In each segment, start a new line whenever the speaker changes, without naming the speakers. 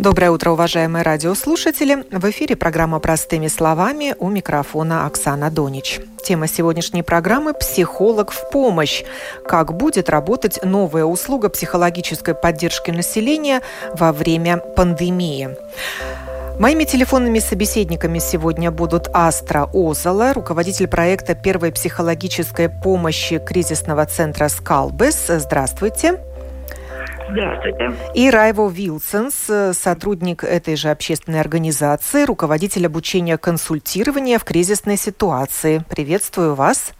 Доброе утро, уважаемые радиослушатели. В эфире программа «Простыми словами» у микрофона Оксана Донич. Тема сегодняшней программы – «Психолог в помощь». Как будет работать новая услуга психологической поддержки населения во время пандемии. Моими телефонными собеседниками сегодня будут Астра Озола, руководитель проекта первой психологической помощи кризисного центра «Скалбес». Здравствуйте.
Здравствуйте.
И Райво Вилсонс, сотрудник этой же общественной организации, руководитель обучения консультирования в кризисной ситуации. Приветствую вас.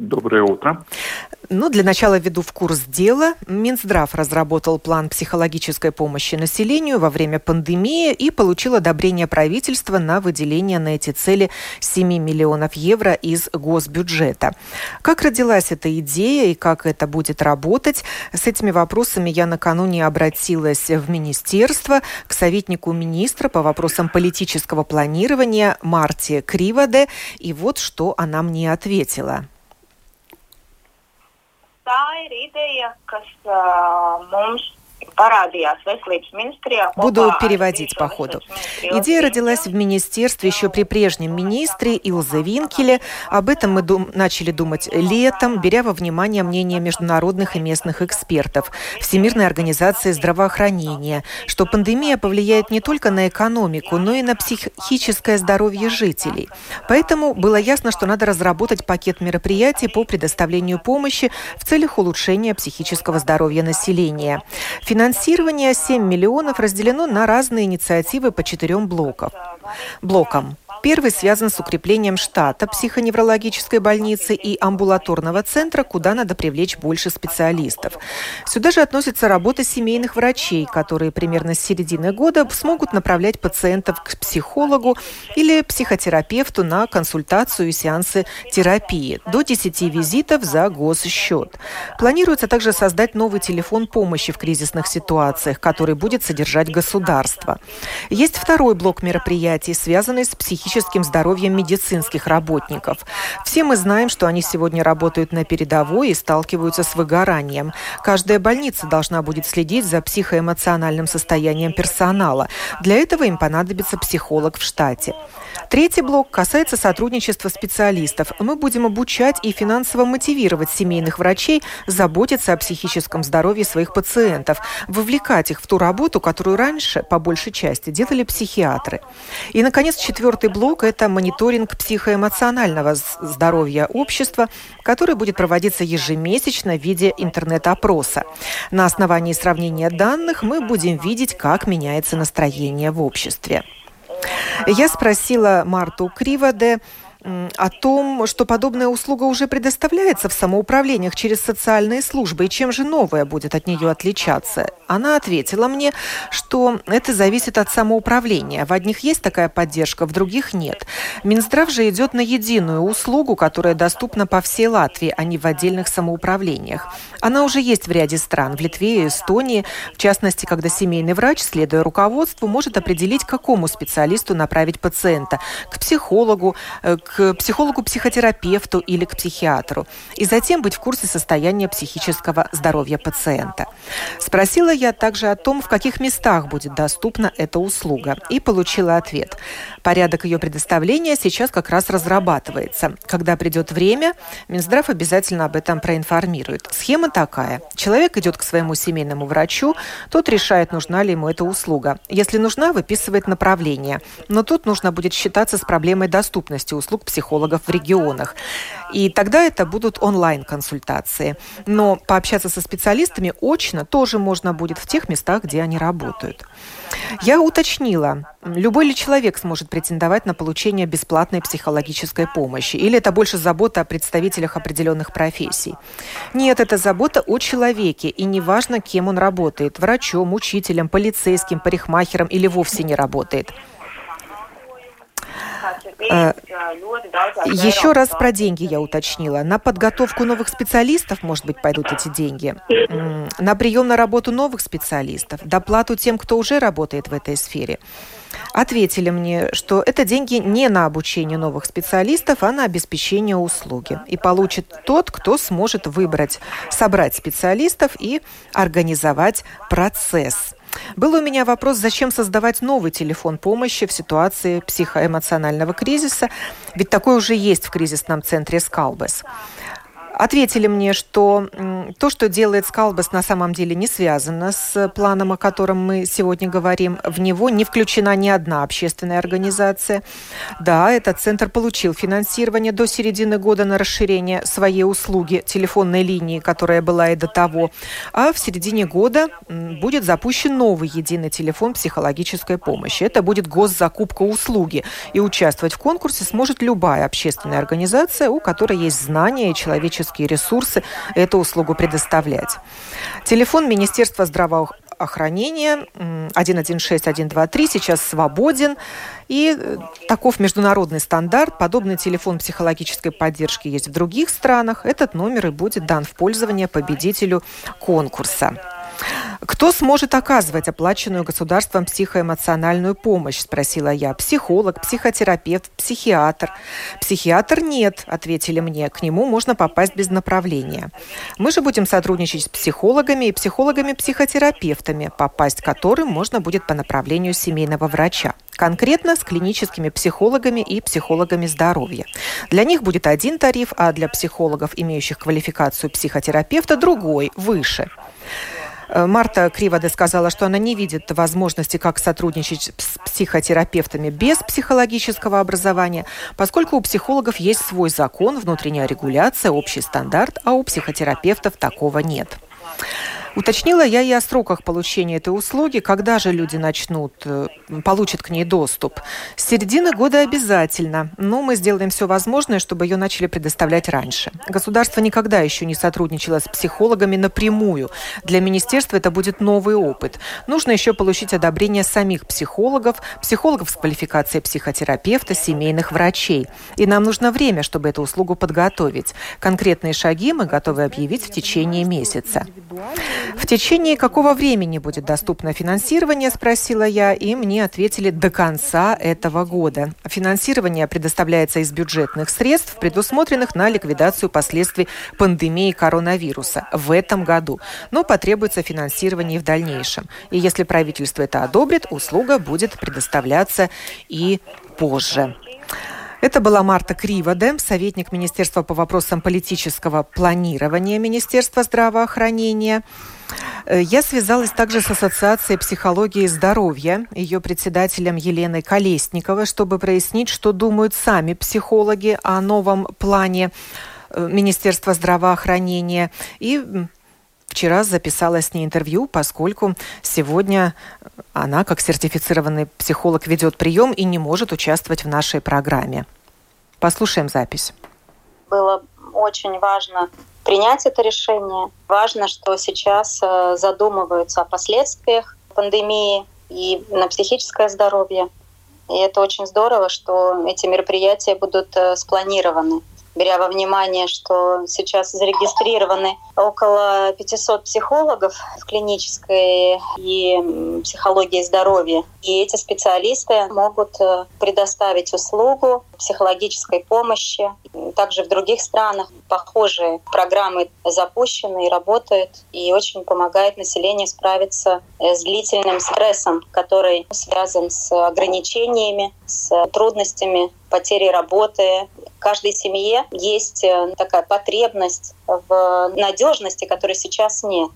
Доброе утро.
Ну, для начала введу в курс дела. Минздрав разработал план психологической помощи населению во время пандемии и получил одобрение правительства на выделение на эти цели 7 миллионов евро из госбюджета. Как родилась эта идея и как это будет работать? С этими вопросами я накануне обратилась в министерство к советнику министра по вопросам политического планирования Марте Криводе. И вот что она мне ответила.
Tā ir ideja, kas uh, mums парадījās Veselības министрия.
Буду переводить по ходу. Идея родилась в министерстве еще при прежнем министре Илзе Винкеле. Об этом мы дум начали думать летом, беря во внимание мнение международных и местных экспертов, Всемирной организации здравоохранения, что пандемия повлияет не только на экономику, но и на психическое здоровье жителей. Поэтому было ясно, что надо разработать пакет мероприятий по предоставлению помощи в целях улучшения психического здоровья населения. Финансирование 7 миллионов разделено на разные инициативы по четырем блокам. блокам. Первый связан с укреплением штата психоневрологической больницы и амбулаторного центра, куда надо привлечь больше специалистов. Сюда же относится работа семейных врачей, которые примерно с середины года смогут направлять пациентов к психологу или психотерапевту на консультацию и сеансы терапии до 10 визитов за госсчет. Планируется также создать новый телефон помощи в кризисных ситуациях, который будет содержать государство. Есть второй блок мероприятий, связанный с психическим психическим здоровьем медицинских работников. Все мы знаем, что они сегодня работают на передовой и сталкиваются с выгоранием. Каждая больница должна будет следить за психоэмоциональным состоянием персонала. Для этого им понадобится психолог в штате. Третий блок касается сотрудничества специалистов. Мы будем обучать и финансово мотивировать семейных врачей заботиться о психическом здоровье своих пациентов, вовлекать их в ту работу, которую раньше, по большей части, делали психиатры. И, наконец, четвертый блок – это мониторинг психоэмоционального здоровья общества, который будет проводиться ежемесячно в виде интернет-опроса. На основании сравнения данных мы будем видеть, как меняется настроение в обществе. Я спросила Марту Криводе, о том, что подобная услуга уже предоставляется в самоуправлениях через социальные службы, и чем же новая будет от нее отличаться. Она ответила мне, что это зависит от самоуправления. В одних есть такая поддержка, в других нет. Минздрав же идет на единую услугу, которая доступна по всей Латвии, а не в отдельных самоуправлениях. Она уже есть в ряде стран, в Литве и Эстонии, в частности, когда семейный врач, следуя руководству, может определить, какому специалисту направить пациента – к психологу, э, к к психологу-психотерапевту или к психиатру, и затем быть в курсе состояния психического здоровья пациента. Спросила я также о том, в каких местах будет доступна эта услуга, и получила ответ. Порядок ее предоставления сейчас как раз разрабатывается. Когда придет время, Минздрав обязательно об этом проинформирует. Схема такая. Человек идет к своему семейному врачу, тот решает, нужна ли ему эта услуга. Если нужна, выписывает направление. Но тут нужно будет считаться с проблемой доступности услуг психологов в регионах. И тогда это будут онлайн-консультации. Но пообщаться со специалистами очно тоже можно будет в тех местах, где они работают. Я уточнила, любой ли человек сможет претендовать на получение бесплатной психологической помощи? Или это больше забота о представителях определенных профессий? Нет, это забота о человеке, и неважно, кем он работает – врачом, учителем, полицейским, парикмахером или вовсе не работает. Э, еще раз про деньги я уточнила. На подготовку новых специалистов, может быть, пойдут эти деньги. На прием на работу новых специалистов. Доплату тем, кто уже работает в этой сфере. Ответили мне, что это деньги не на обучение новых специалистов, а на обеспечение услуги. И получит тот, кто сможет выбрать, собрать специалистов и организовать процесс. Был у меня вопрос, зачем создавать новый телефон помощи в ситуации психоэмоционального кризиса, ведь такой уже есть в кризисном центре «Скалбес». Ответили мне, что то, что делает Скалбас, на самом деле не связано с планом, о котором мы сегодня говорим. В него не включена ни одна общественная организация. Да, этот центр получил финансирование до середины года на расширение своей услуги телефонной линии, которая была и до того. А в середине года будет запущен новый единый телефон психологической помощи. Это будет госзакупка услуги. И участвовать в конкурсе сможет любая общественная организация, у которой есть знания и человеческие человеческие ресурсы эту услугу предоставлять. Телефон Министерства здравоохранения 116123 сейчас свободен. И э, таков международный стандарт. Подобный телефон психологической поддержки есть в других странах. Этот номер и будет дан в пользование победителю конкурса. Кто сможет оказывать оплаченную государством психоэмоциональную помощь, спросила я. Психолог, психотерапевт, психиатр. Психиатр нет, ответили мне. К нему можно попасть без направления. Мы же будем сотрудничать с психологами и психологами-психотерапевтами, попасть к которым можно будет по направлению семейного врача конкретно с клиническими психологами и психологами здоровья. Для них будет один тариф, а для психологов, имеющих квалификацию психотерапевта, другой, выше. Э, Марта Кривода сказала, что она не видит возможности, как сотрудничать с психотерапевтами без психологического образования, поскольку у психологов есть свой закон, внутренняя регуляция, общий стандарт, а у психотерапевтов такого нет. Уточнила я и о сроках получения этой услуги, когда же люди начнут, э, получат к ней доступ. С середины года обязательно, но мы сделаем все возможное, чтобы ее начали предоставлять раньше. Государство никогда еще не сотрудничало с психологами напрямую. Для министерства это будет новый опыт. Нужно еще получить одобрение самих психологов, психологов с квалификацией психотерапевта, семейных врачей. И нам нужно время, чтобы эту услугу подготовить. Конкретные шаги мы готовы объявить в течение месяца. В течение какого времени будет доступно финансирование, спросила я, и мне ответили до конца этого года. Финансирование предоставляется из бюджетных средств, предусмотренных на ликвидацию последствий пандемии коронавируса в этом году. Но потребуется финансирование в дальнейшем. И если правительство это одобрит, услуга будет предоставляться и позже. Это была Марта Криводе, советник Министерства по вопросам политического планирования Министерства здравоохранения. Э, я связалась также с Ассоциацией психологии и здоровья, ее председателем Еленой Колесниковой, чтобы прояснить, что думают сами психологи о новом плане э, Министерства здравоохранения. И вчера записала с ней интервью, поскольку сегодня она, как сертифицированный психолог, ведет прием и не может участвовать в нашей программе. Послушаем запись.
Было очень важно принять это решение. Важно, что сейчас э, задумываются о последствиях пандемии и на психическое здоровье. И это очень здорово, что эти мероприятия будут э, спланированы беря во внимание, что сейчас зарегистрированы около 500 психологов в клинической и психологии здоровья. И эти специалисты могут э, предоставить услугу психологической помощи. Также в других странах похожие программы запущены и работают, и очень помогают населению справиться с длительным стрессом, который связан с ограничениями, с трудностями потери работы, каждой семье есть э, такая потребность в надежности, которой сейчас нет.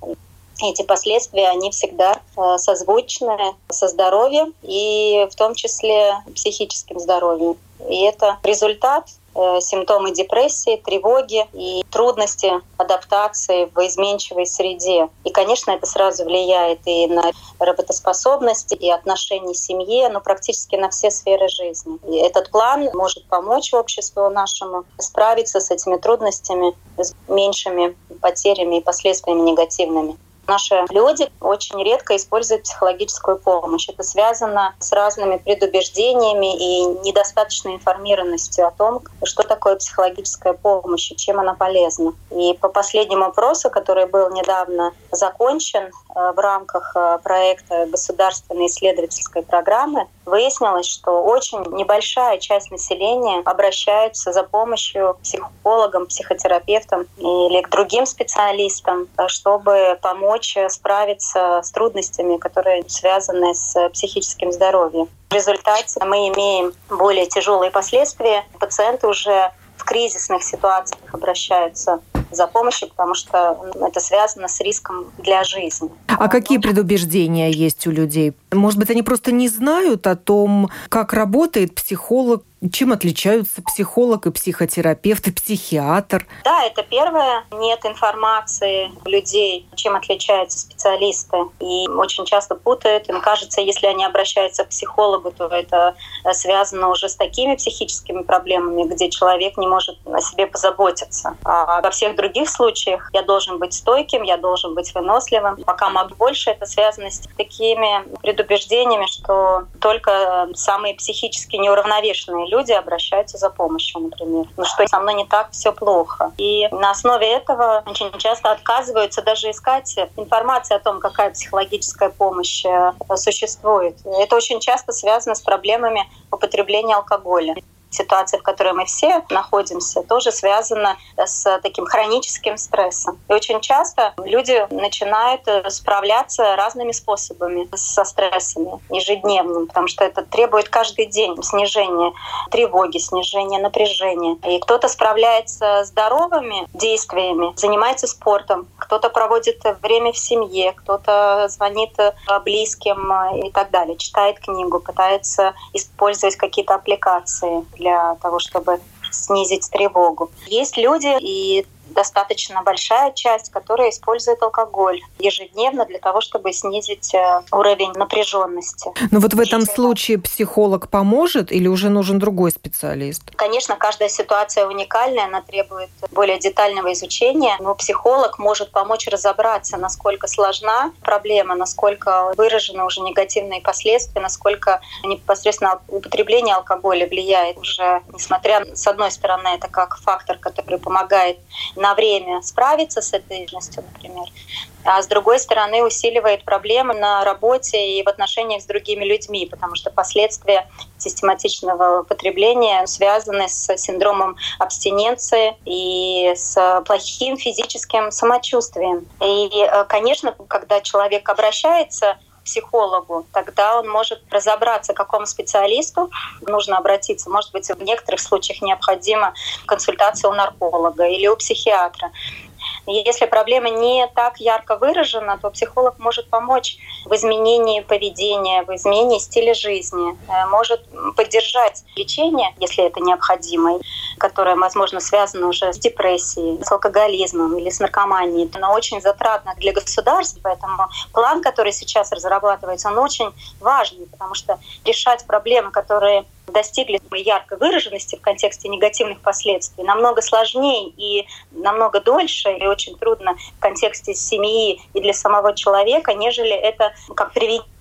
Эти последствия, они всегда э, созвучны со здоровьем и в том числе психическим здоровьем. И это результат Э, симптомы депрессии, тревоги и трудности адаптации в изменчивой среде. И, конечно, это сразу влияет и на работоспособность, и отношения в семье, но практически на все сферы жизни. И этот план может помочь обществу нашему справиться с этими трудностями, с меньшими потерями и последствиями негативными. Наши люди очень редко используют психологическую помощь. Это связано с разными предубеждениями и недостаточной информированностью о том, что такое психологическая помощь и чем она полезна. И по последнему опросу, который был недавно закончен э, в рамках э, проекта государственной исследовательской программы, выяснилось, что очень небольшая часть населения обращается за помощью психологам, психотерапевтам или к другим специалистам, э, чтобы помочь справиться с трудностями, которые связаны с психическим здоровьем. В результате мы имеем более тяжелые последствия. Пациенты уже в кризисных ситуациях обращаются за помощью, потому что это связано с риском для жизни.
А какие предубеждения есть у людей? Может быть, они просто не знают о том, как работает психолог, чем отличаются психолог и психотерапевт и психиатр?
Да, это первое. Нет информации людей, чем отличаются специалисты. И очень часто путают. Им кажется, если они обращаются к психологу, то это связано уже с такими психическими проблемами, где человек не может о себе позаботиться. А во всех других случаях я должен быть стойким, я должен быть выносливым. Пока могу больше, это связано с такими предубеждениями, что только самые психически неуравновешенные люди обращаются за помощью, например. Ну что со мной не так, все плохо. И на основе этого очень часто отказываются даже искать информацию о том, какая психологическая помощь э, существует. Это очень часто связано с проблемами употребления алкоголя ситуация, в которой мы все находимся, тоже связана с таким хроническим стрессом. И очень часто люди начинают э, справляться разными способами со стрессами ежедневным, потому что это требует каждый день снижения тревоги, снижения напряжения. И кто-то справляется здоровыми действиями, занимается спортом, кто-то проводит время в семье, кто-то звонит э, близким и так далее, читает книгу, пытается использовать какие-то аппликации для того, чтобы снизить тревогу. Есть люди, и достаточно большая часть, которая использует алкоголь ежедневно для того, чтобы снизить э, уровень напряженности.
Но ну вот в этом случае психолог поможет или уже нужен другой специалист?
Конечно, каждая ситуация уникальная, она требует более детального изучения, но психолог может помочь разобраться, насколько сложна проблема, насколько выражены уже негативные последствия, насколько непосредственно употребление алкоголя влияет уже, несмотря с одной стороны, это как фактор, который помогает на время справиться с этой личностью, например, а с другой стороны усиливает проблемы на работе и в отношениях с другими людьми, потому что последствия систематичного употребления связаны с синдромом абстиненции и с плохим физическим самочувствием. И, э, конечно, когда человек обращается психологу, тогда он может разобраться, к какому специалисту нужно обратиться. Может быть, в некоторых случаях необходима консультация у нарколога или у психиатра. Если проблема не так ярко выражена, то психолог может помочь в изменении поведения, в изменении стиля жизни, э, может поддержать лечение, если это необходимо, которое, возможно, связано уже с депрессией, с алкоголизмом или с наркоманией. Оно очень затратно для государства, поэтому план, который сейчас разрабатывается, он очень важный, потому что решать проблемы, которые достигли яркой выраженности в контексте негативных последствий намного сложнее и намного дольше и очень трудно в контексте семьи и для самого человека, нежели это как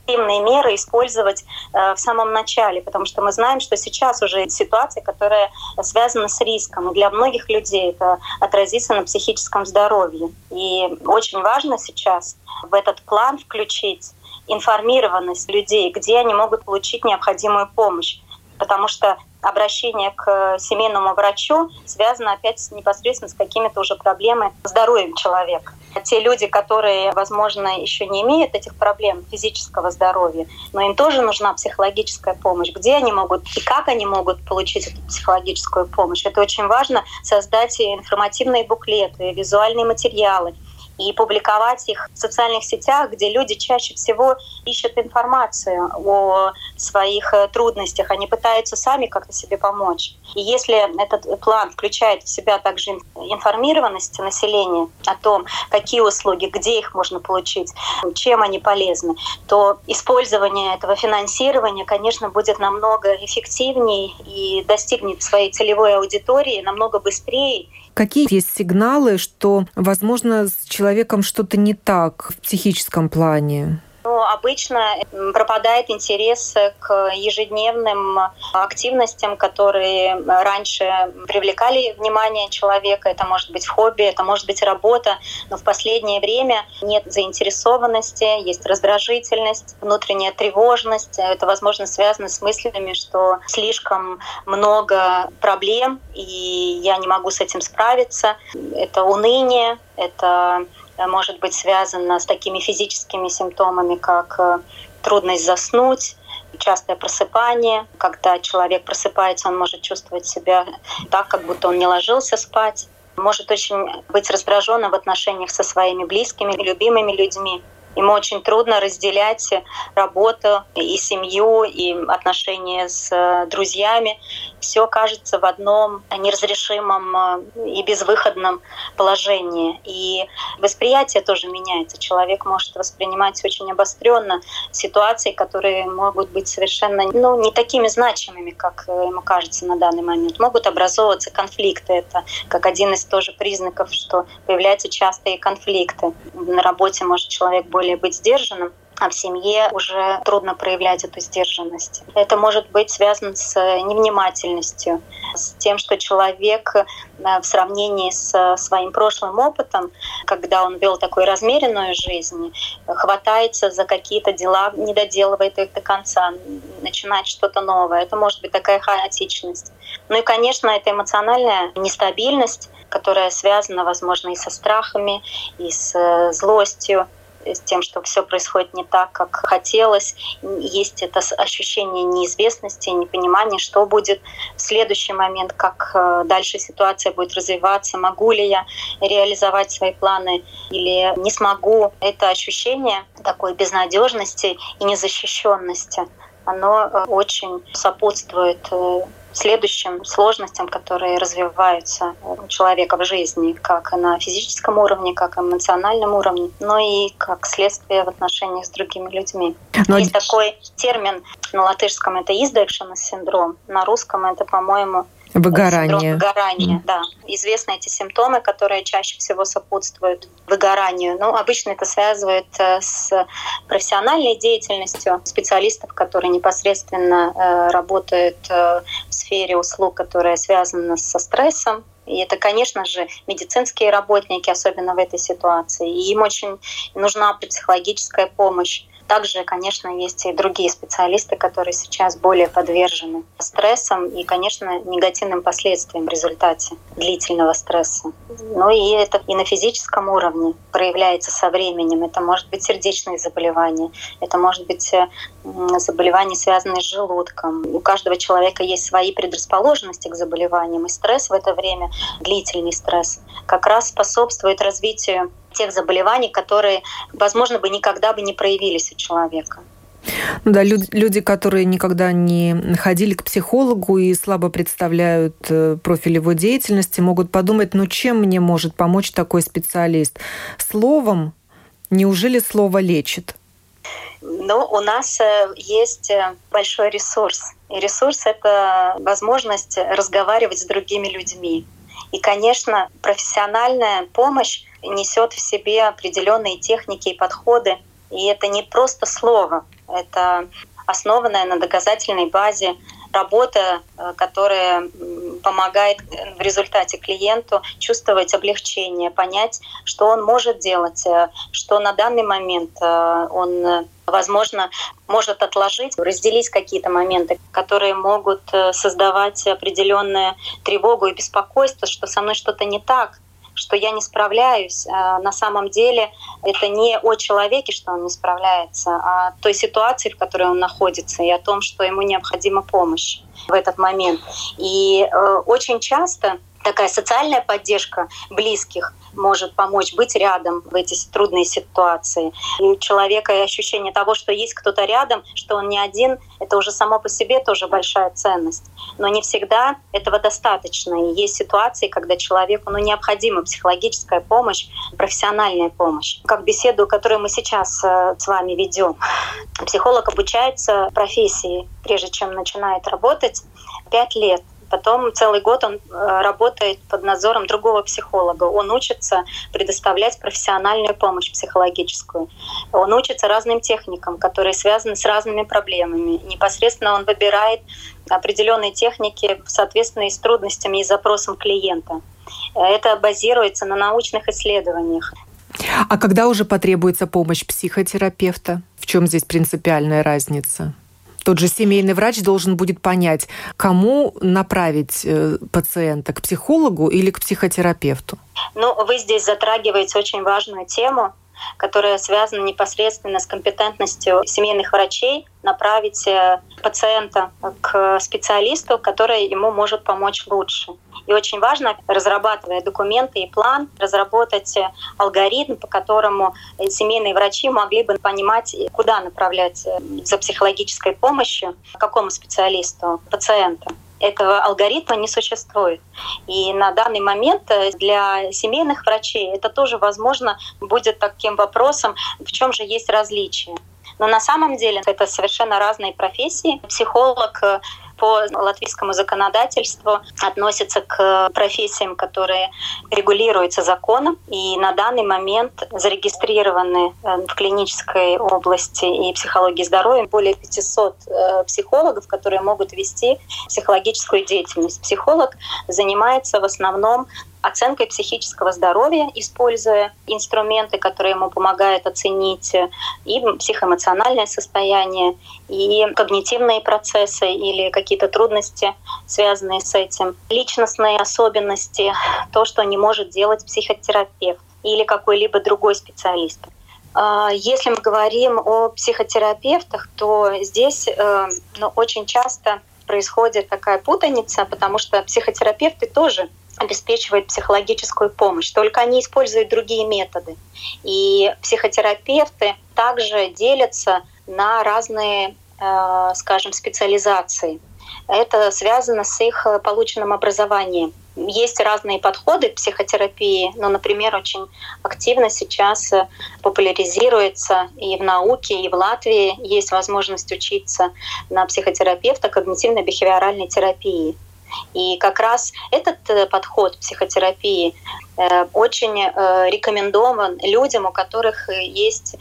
превентивные меры использовать э, в самом начале, потому что мы знаем, что сейчас уже ситуация, которая связана с риском, и для многих людей это отразится на психическом здоровье. И очень важно сейчас в этот план включить информированность людей, где они могут получить необходимую помощь потому что обращение к семейному врачу связано опять непосредственно с какими-то уже проблемами здоровья человека. Те люди, которые, возможно, еще не имеют этих проблем физического здоровья, но им тоже нужна психологическая помощь. Где они могут и как они могут получить эту психологическую помощь? Это очень важно создать информативные буклеты, визуальные материалы, и публиковать их в социальных сетях, где люди чаще всего ищут информацию о своих э, трудностях, они пытаются сами как-то себе помочь. И если этот план включает в себя также информированность населения о том, какие услуги, где их можно получить, чем они полезны, то использование этого финансирования, конечно, будет намного эффективнее и достигнет своей целевой аудитории намного быстрее.
Какие есть сигналы, что, возможно, человек человеком что-то не так в психическом плане?
Ну, обычно пропадает интерес к ежедневным активностям, которые раньше привлекали внимание человека. Это может быть хобби, это может быть работа, но в последнее время нет заинтересованности, есть раздражительность, внутренняя тревожность. Это, возможно, связано с мыслями, что слишком много проблем, и я не могу с этим справиться. Это уныние, это может быть связано с такими физическими симптомами, как э, трудность заснуть, частое просыпание. Когда человек просыпается, он может чувствовать себя так, как будто он не ложился спать. Может очень быть раздраженным в отношениях со своими близкими, любимыми людьми. Ему очень трудно разделять работу и семью, и отношения с э, друзьями. Все кажется в одном неразрешимом э, и безвыходном положении. И восприятие тоже меняется. Человек может воспринимать очень обостренно ситуации, которые могут быть совершенно ну, не такими значимыми, как э, ему кажется на данный момент. Могут образовываться конфликты. Это как один из тоже признаков, что появляются частые конфликты. На работе может человек более быть сдержанным, а в семье уже трудно проявлять эту сдержанность. Это может быть связано с невнимательностью, с тем, что человек э, в сравнении с своим прошлым опытом, когда он вел такую размеренную жизнь, хватается за какие-то дела, не доделывает их до конца, начинает что-то новое. Это может быть такая хаотичность. Ну и, конечно, это эмоциональная нестабильность, которая связана, возможно, и со страхами, и с э, злостью, с тем, что все происходит не так, как хотелось. Есть это ощущение неизвестности, непонимания, что будет в следующий момент, как э, дальше ситуация будет развиваться, могу ли я реализовать свои планы или не смогу. Это ощущение такой безнадежности и незащищенности оно э, очень сопутствует э, следующим сложностям, которые развиваются у человека в жизни, как на физическом уровне, как эмоциональном уровне, но и как следствие в отношениях с другими людьми. Но... Есть такой термин на латышском это издекшена синдром, на русском это, по-моему,
Выгорание.
Выгорание, mm. да. Известны эти симптомы, которые чаще всего сопутствуют выгоранию. Ну, обычно это связывает э, с профессиональной деятельностью специалистов, которые непосредственно э, работают э, в сфере услуг, которая связана со стрессом, и это, конечно же, медицинские работники, особенно в этой ситуации. И им очень нужна психологическая помощь. Также, конечно, есть и другие специалисты, которые сейчас более подвержены стрессам и, конечно, негативным последствиям в результате длительного стресса. Ну и это и на физическом уровне проявляется со временем. Это может быть сердечные заболевания, это может быть э, заболевания, связанные с желудком. У каждого человека есть свои предрасположенности к заболеваниям, и стресс в это время, длительный стресс, как раз способствует развитию тех заболеваний, которые, возможно, бы никогда бы не проявились у человека.
Ну да, люди, которые никогда не ходили к психологу и слабо представляют э, профиль его деятельности, могут подумать, ну чем мне может помочь такой специалист? Словом? Неужели слово лечит?
Ну, у нас э, есть э, большой ресурс. И ресурс — это возможность разговаривать с другими людьми. И, конечно, профессиональная помощь несет в себе определенные техники и подходы. И это не просто слово, это основанная на доказательной базе работа, э, которая помогает в результате клиенту чувствовать облегчение, понять, что он может делать, э, что на данный момент э, он, возможно, может отложить, разделить какие-то моменты, которые могут создавать определенную тревогу и беспокойство, что со мной что-то не так, что я не справляюсь. А на самом деле это не о человеке, что он не справляется, а о той ситуации, в которой он находится, и о том, что ему необходима помощь в этот момент. И э, очень часто такая социальная поддержка близких может помочь быть рядом в эти трудные ситуации. И у человека ощущение того, что есть кто-то рядом, что он не один, это уже само по себе тоже большая ценность. Но не всегда этого достаточно. И есть ситуации, когда человеку ну, необходима психологическая помощь, профессиональная помощь. Как беседу, которую мы сейчас э, с вами ведем. Психолог обучается профессии, прежде чем начинает работать, пять лет. Потом целый год он э, работает под надзором другого психолога. Он учится предоставлять профессиональную помощь психологическую. Он учится разным техникам, которые связаны с разными проблемами. Непосредственно он выбирает определенные техники в соответствии с трудностями и запросом клиента. Это базируется на научных исследованиях.
А когда уже потребуется помощь психотерапевта? В чем здесь принципиальная разница? Тот же семейный врач должен будет понять, кому направить э, пациента, к психологу или к психотерапевту.
Ну, вы здесь затрагиваете очень важную тему которая связана непосредственно с компетентностью семейных врачей направить э, пациента к специалисту, который ему может помочь лучше. И очень важно, разрабатывая документы и план, разработать э, алгоритм, по которому семейные врачи могли бы понимать, куда направлять э, за психологической помощью, какому специалисту пациента этого алгоритма не существует. И на данный момент э, для семейных врачей это тоже, возможно, будет таким вопросом, в чем же есть различие. Но на самом деле это совершенно разные профессии. Психолог э, по латвийскому законодательству относится к профессиям, которые регулируются законом и на данный момент зарегистрированы э, в клинической области и психологии здоровья более 500 э, психологов, которые могут вести психологическую деятельность. Психолог занимается в основном оценкой психического здоровья, используя инструменты, которые ему помогают оценить и психоэмоциональное состояние, и когнитивные процессы или какие-то трудности, связанные с этим, личностные особенности, то, что не может делать психотерапевт или какой-либо другой специалист. А, если мы говорим о психотерапевтах, то здесь э, ну, очень часто происходит такая путаница, потому что психотерапевты тоже обеспечивают психологическую помощь, только они используют другие методы. И психотерапевты также делятся на разные, э, скажем, специализации. Это связано с их полученным образованием. Есть разные подходы к психотерапии, но, например, очень активно сейчас популяризируется и в науке, и в Латвии есть возможность учиться на психотерапевта когнитивно-бихевиоральной терапии. И как раз этот э, подход психотерапии э, очень э, рекомендован людям, у которых есть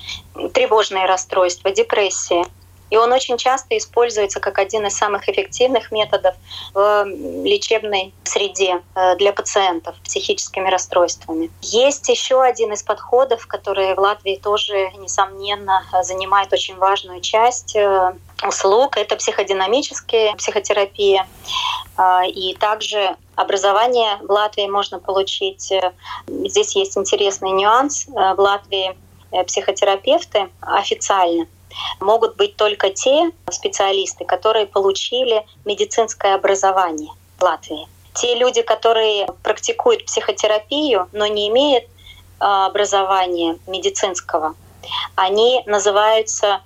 тревожные расстройства, депрессия. И он очень часто используется как один из самых эффективных методов в лечебной среде для пациентов с психическими расстройствами. Есть еще один из подходов, который в Латвии тоже, несомненно, занимает очень важную часть услуг. Это психодинамическая психотерапия. А, и также образование в Латвии можно получить. Здесь есть интересный нюанс. В Латвии э, психотерапевты официально могут быть только те специалисты, которые получили медицинское образование в Латвии. Те люди, которые практикуют психотерапию, но не имеют а, образования медицинского, они называются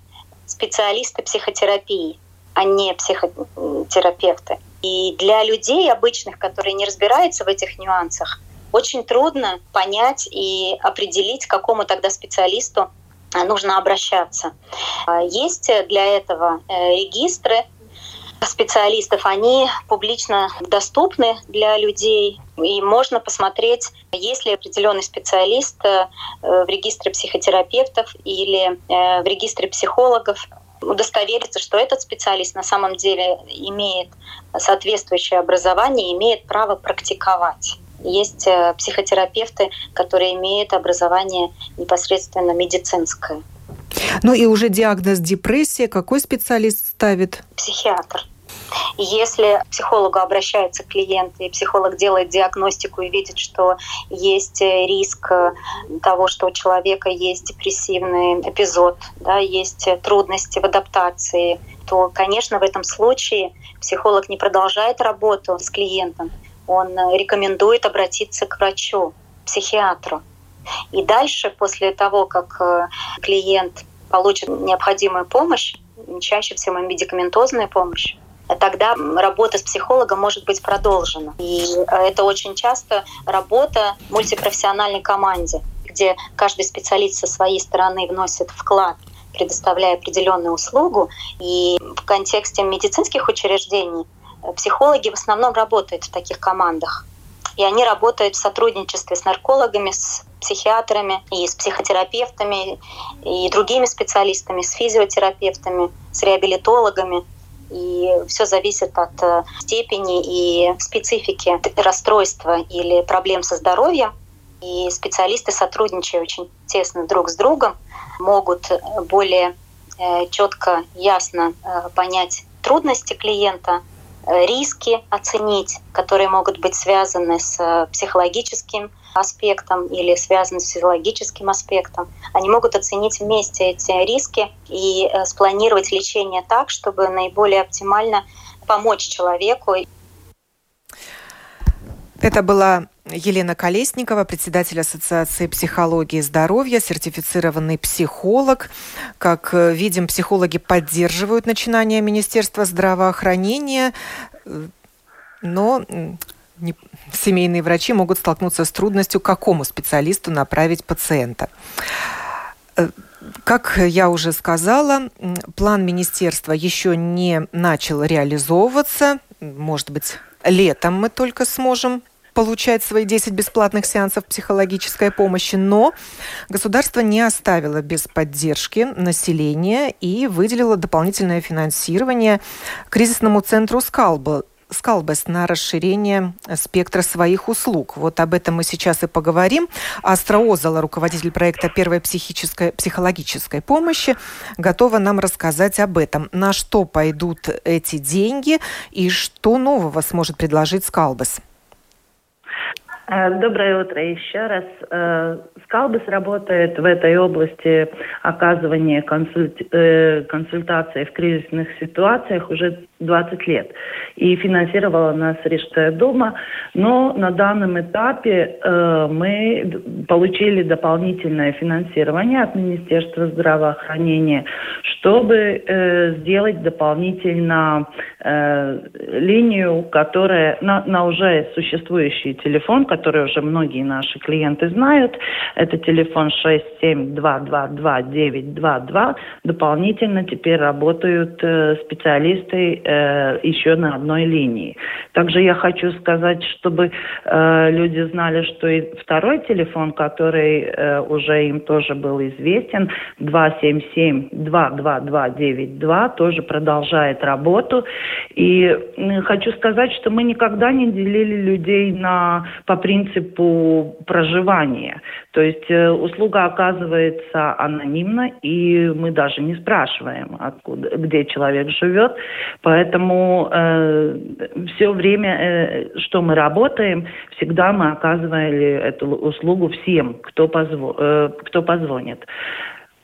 специалисты психотерапии, а не психотерапевты. И для людей обычных, которые не разбираются в этих нюансах, очень трудно понять и определить, какому тогда специалисту нужно обращаться. Есть для этого э, регистры специалистов, они публично доступны для людей, и можно посмотреть, есть ли определенный специалист э, в регистре психотерапевтов или э, в регистре психологов, удостовериться, что этот специалист на самом деле имеет соответствующее образование имеет право практиковать. Есть э, психотерапевты, которые имеют образование непосредственно медицинское.
Ну и уже диагноз депрессия какой специалист ставит?
Психиатр. Если к психологу обращается клиент, и психолог делает диагностику и видит, что есть э, риск э, того, что у человека есть депрессивный эпизод, да, есть трудности в адаптации, то, конечно, в этом случае психолог не продолжает работу с клиентом, он рекомендует обратиться к врачу, психиатру. И дальше, после того, как э, клиент получит необходимую помощь, чаще всего медикаментозную помощь, тогда работа с психологом может быть продолжена. И это очень часто работа в мультипрофессиональной команде, где каждый специалист со своей стороны вносит вклад предоставляя определенную услугу. И в контексте медицинских учреждений Психологи в основном работают в таких командах. И они работают в сотрудничестве с наркологами, с психиатрами и с психотерапевтами и другими специалистами, с физиотерапевтами, с реабилитологами. И все зависит от э, степени и специфики расстройства или проблем со здоровьем. И специалисты, сотрудничая очень тесно друг с другом, могут более э, четко, ясно э, понять трудности клиента, риски оценить, которые могут быть связаны с психологическим аспектом или связаны с физиологическим аспектом. Они могут оценить вместе эти риски и э, спланировать лечение так, чтобы наиболее оптимально помочь человеку.
Это была Елена Колесникова, председатель Ассоциации психологии и здоровья, сертифицированный психолог. Как э, видим, психологи поддерживают начинание Министерства здравоохранения, э, но семейные врачи могут столкнуться с трудностью, к какому специалисту направить пациента. Э, как я уже сказала, план министерства еще не начал реализовываться. Может быть, летом мы только сможем получать свои 10 бесплатных сеансов психологической помощи, но государство не оставило без поддержки населения и выделило дополнительное финансирование кризисному центру «Скалба», Скалбес на расширение спектра своих услуг. Вот об этом мы сейчас и поговорим. Астра руководитель проекта первой психической, психологической помощи, готова нам рассказать об этом. На что пойдут эти деньги и что нового сможет предложить Скалбес?
Э, доброе утро еще раз. Э, Скалбас работает в этой области оказывания консульт... Э, консультаций в кризисных ситуациях уже 20 лет. И финансировала нас Рижская дума. Но на данном этапе мы получили дополнительное финансирование от Министерства здравоохранения, чтобы сделать дополнительно линию, которая на, на уже существующий телефон, который уже многие наши клиенты знают. Это телефон 67222 Дополнительно теперь работают э, специалисты э, еще на одной линии. Также я хочу сказать, чтобы э, люди знали, что и второй телефон, который э, уже им тоже был известен, 277-22292, тоже продолжает работу. И э, хочу сказать, что мы никогда не делили людей на, по принципу проживания. То есть э, услуга оказывается анонимно, и мы даже не спрашиваем, откуда, где человек живет. Поэтому э, все время, э, что мы работаем, всегда мы оказывали эту услугу всем, кто, позво, э, кто позвонит.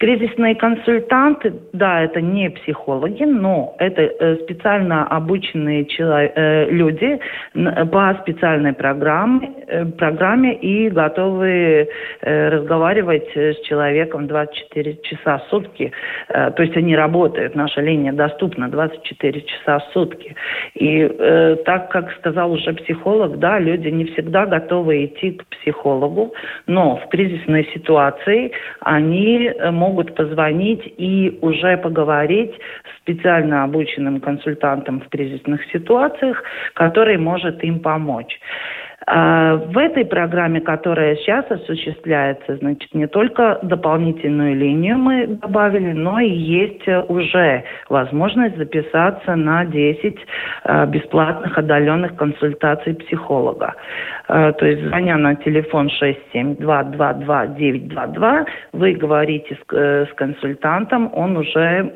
Кризисные консультанты, да, это не психологи, но это э, специально обученные э, люди по специальной программе, э, программе и готовы разговаривать с человеком 24 часа в сутки. То есть они работают, наша линия доступна 24 часа в сутки. И так, как сказал уже психолог, да, люди не всегда готовы идти к психологу, но в кризисной ситуации они могут могут позвонить и уже поговорить с специально обученным консультантом в кризисных ситуациях, который может им помочь. А, в этой программе, которая сейчас осуществляется, значит, не только дополнительную линию мы добавили, но и есть уже возможность записаться на 10 а, бесплатных отдаленных консультаций психолога. А, то есть, звоня на телефон 67222 вы говорите с, э, консультантом, он уже,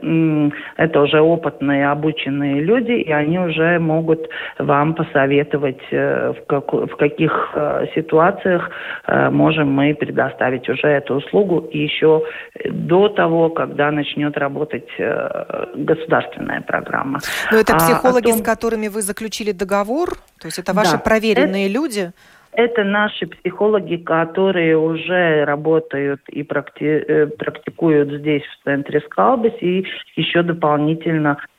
это уже опытные, обученные люди, и они уже могут вам посоветовать, э, в, как, в в каких э, ситуациях э, можем мы предоставить уже эту услугу и еще до того, когда начнет работать э, государственная программа.
Но это а психологи, а том... с которыми вы заключили договор? То есть это ваши да, проверенные это... люди?
Это наши психологи, которые уже работают и практи... практикуют здесь, в центре Скалбис, и еще дополнительно Э,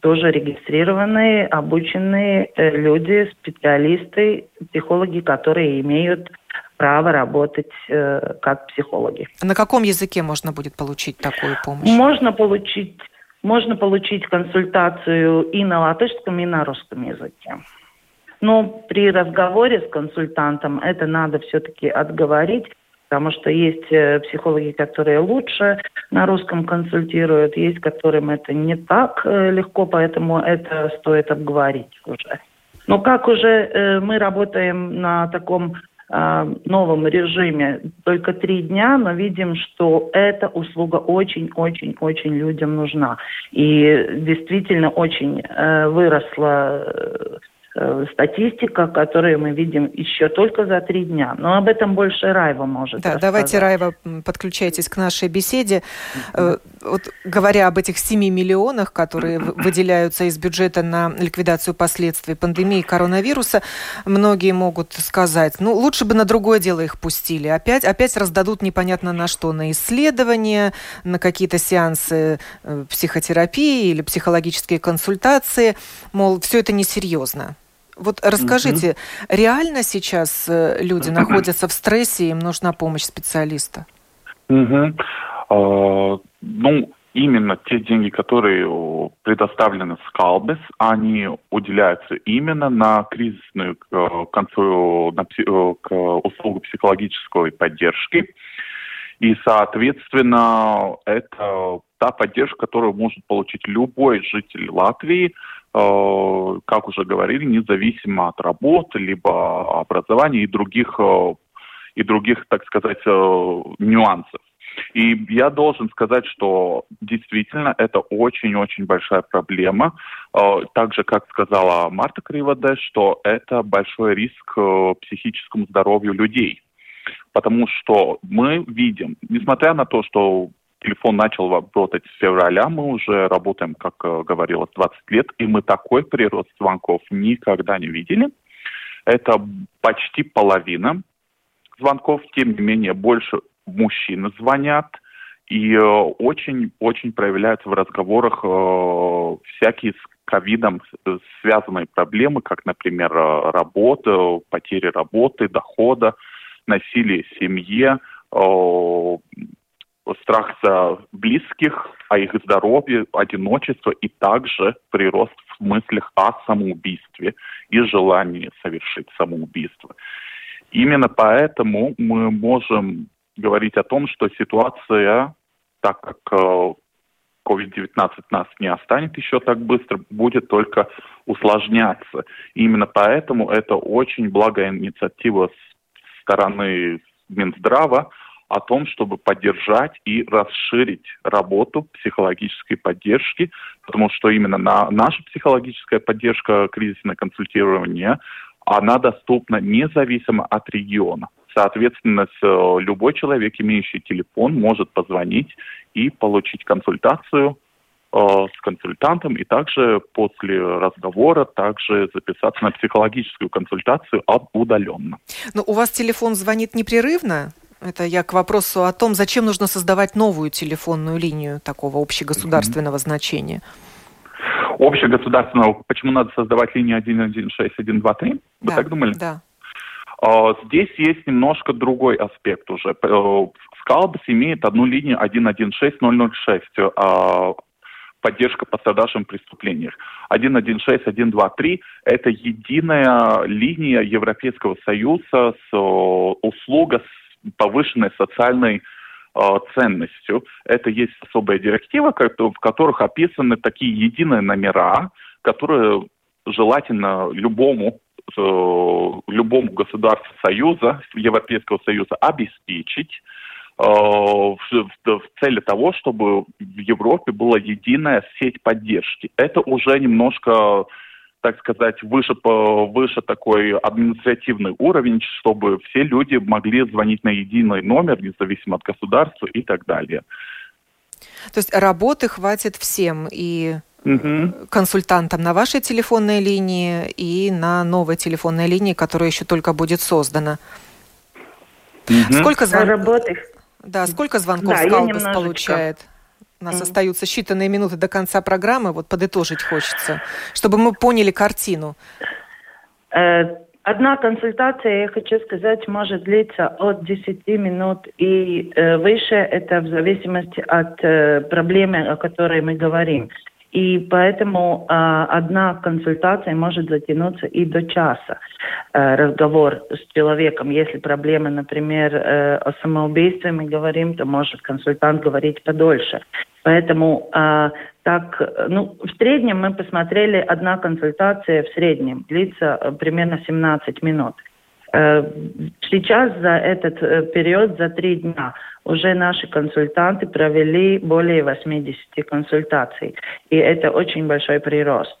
тоже регистрированные, обученные э, люди, специалисты, психологи, которые имеют право работать э, как психологи.
На каком языке можно будет получить такую помощь?
Можно получить можно получить консультацию и на латышском, и на русском языке. Но при разговоре с консультантом это надо все-таки отговорить, потому что есть э, психологи, которые лучше на русском консультируют, есть которым это не так э, легко, поэтому это стоит обговорить уже. Но как уже э, мы работаем на таком э, новом режиме только три дня, но видим, что эта услуга очень-очень-очень людям нужна. И действительно очень выросла статистика, которую мы видим еще только за три дня. Но об этом больше Раева может
Да, давайте, Раева, подключайтесь к нашей беседе. Mm-hmm. Вот говоря об этих 7 миллионах, которые выделяются из бюджета на ликвидацию последствий пандемии коронавируса, многие могут сказать, ну, лучше бы на другое дело их пустили. Опять, опять раздадут непонятно на что, на исследования, на какие-то сеансы э, психотерапии или психологические консультации. Мол, все это несерьезно. Вот расскажите, угу. реально сейчас э, люди находятся в стрессе, им нужна помощь специалиста?
А, ну, именно те деньги, которые предоставлены с Калбес, они уделяются именно на кризисную э, концу, на, э, к услугу психологической поддержки. И, соответственно, это та поддержка, которую может получить любой житель Латвии – как уже говорили, независимо от работы, либо образования и других, э, и других, так сказать, э, нюансов. И я должен сказать, что действительно это очень-очень большая проблема. Так же, как сказала Марта Криводе, что это большой риск психическому здоровью людей. Потому что мы видим, несмотря на то, что телефон начал работать с февраля, мы уже работаем, как э, говорилось, 20 лет, и мы такой прирост звонков никогда не видели. Это почти половина звонков, тем не менее, больше мужчин звонят, и очень-очень э, проявляются в разговорах э, всякие с ковидом связанные проблемы, как, например, э, работа, потери работы, дохода, насилие в семье, страх за близких, о их здоровье, одиночество и также прирост в мыслях о самоубийстве и желании совершить самоубийство. Именно поэтому мы можем говорить о том, что ситуация, так как COVID-19 э, нас не останет еще так быстро, будет только усложняться. И именно поэтому это очень благая инициатива с стороны Минздрава, о том, чтобы поддержать и расширить работу психологической поддержки, потому что именно на, наша психологическая поддержка, кризисное консультирование, она доступна независимо от региона. Соответственно, любой человек, имеющий телефон, может позвонить и получить консультацию э, с консультантом и также после разговора также записаться на психологическую консультацию удаленно.
Но у вас телефон звонит непрерывно? Это я к вопросу о том, зачем нужно создавать новую телефонную линию такого общегосударственного mm-hmm. значения.
Общегосударственного, почему надо создавать линию 116, 123? Вы да, так думали?
Да.
А, здесь есть немножко другой аспект уже. Скалбас имеет одну линию 116006, а, поддержка пострадавшим преступлениях. 116, 123 – это единая линия Европейского Союза с услуга с повышенной социальной э, ценностью. Это есть особая директива, в которых описаны такие единые номера, которые желательно любому э, любому государству Союза, Европейского Союза обеспечить э, в, в цели того, чтобы в Европе была единая сеть поддержки. Это уже немножко так сказать, выше, выше такой административный уровень, чтобы все люди могли звонить на единый номер, независимо от государства и так далее.
То есть работы хватит всем и угу. консультантам на вашей телефонной линии и на новой телефонной линии, которая еще только будет создана. Угу. Сколько звонков? Да, сколько звонков да, Скалдус получает? У нас mm. остаются считанные минуты до конца программы. Вот подытожить хочется, чтобы мы поняли картину.
Э, Одна консультация, я хочу сказать, может длиться от 10 минут и э, выше, это в зависимости от э, проблемы, о которой мы говорим. И поэтому э, одна консультация может затянуться и до часа. Э, разговор с человеком, если проблема, например, э, о самоубийстве мы говорим, то может консультант говорить подольше. Поэтому э, так, ну, в среднем мы посмотрели, одна консультация в среднем длится э, примерно 17 минут. Э, сейчас за этот э, период, за три дня, уже наши консультанты провели более 80 консультаций. И это очень большой прирост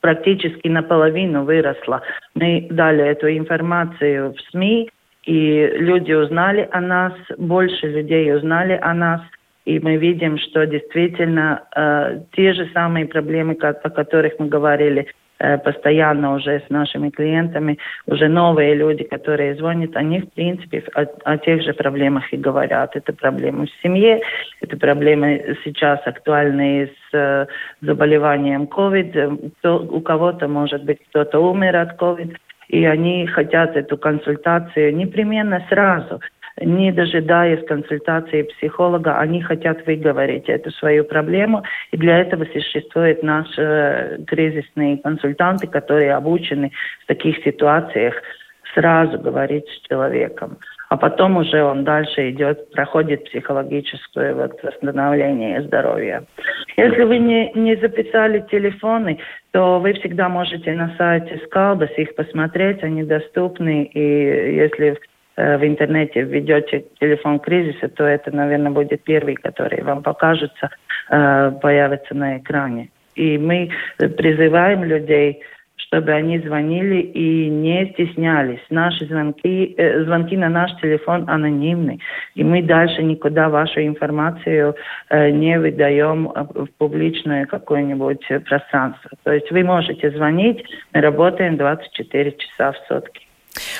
практически наполовину выросла. Мы дали эту информацию в СМИ, и люди узнали о нас, больше людей узнали о нас – и мы видим, что действительно э, те же самые проблемы, как, о которых мы говорили э, постоянно уже с нашими клиентами, уже новые люди, которые звонят, они, в принципе, о, о тех же проблемах и говорят. Это проблемы в семье, это проблемы сейчас актуальные с э, заболеванием COVID. у кого-то, может быть, кто-то умер от COVID, и они хотят эту консультацию непременно сразу – не дожидаясь консультации психолога, они хотят выговорить эту свою проблему. И для этого существуют наши э, кризисные консультанты, которые обучены в таких ситуациях сразу говорить с человеком. А потом уже он дальше идет, проходит психологическое вот, восстановление здоровья. Если вы не, не записали телефоны, то вы всегда можете на сайте Скалбас их посмотреть, они доступны. И если в интернете введете телефон кризиса, то это, наверное, будет первый, который вам покажется, э, появится на экране. И мы призываем людей, чтобы они звонили и не стеснялись. Наши звонки, э, звонки на наш телефон анонимны, и мы дальше никуда вашу информацию не выдаем в публичное какое-нибудь пространство. То есть вы можете звонить, мы работаем 24 часа в сутки.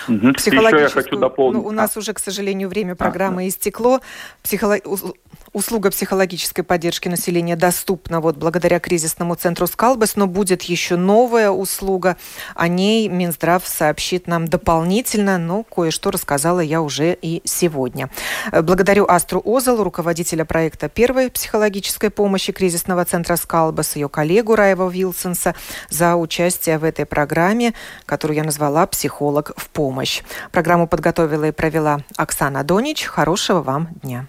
Угу. Психологическую... Еще я хочу дополнить. Ну, у нас а. уже, к сожалению, время программы а, истекло. Психоло... Услуга психологической поддержки населения доступна вот благодаря кризисному центру «Скалбас», но будет еще новая услуга. О ней Минздрав сообщит нам дополнительно, но кое-что рассказала я уже и сегодня. Благодарю Астру Озел, руководителя проекта первой психологической помощи кризисного центра «Скалбас», ее коллегу Раева Вилсонса за участие в этой программе, которую я назвала «Психолог в помощь». Программу подготовила и провела Оксана Донич. Хорошего вам дня.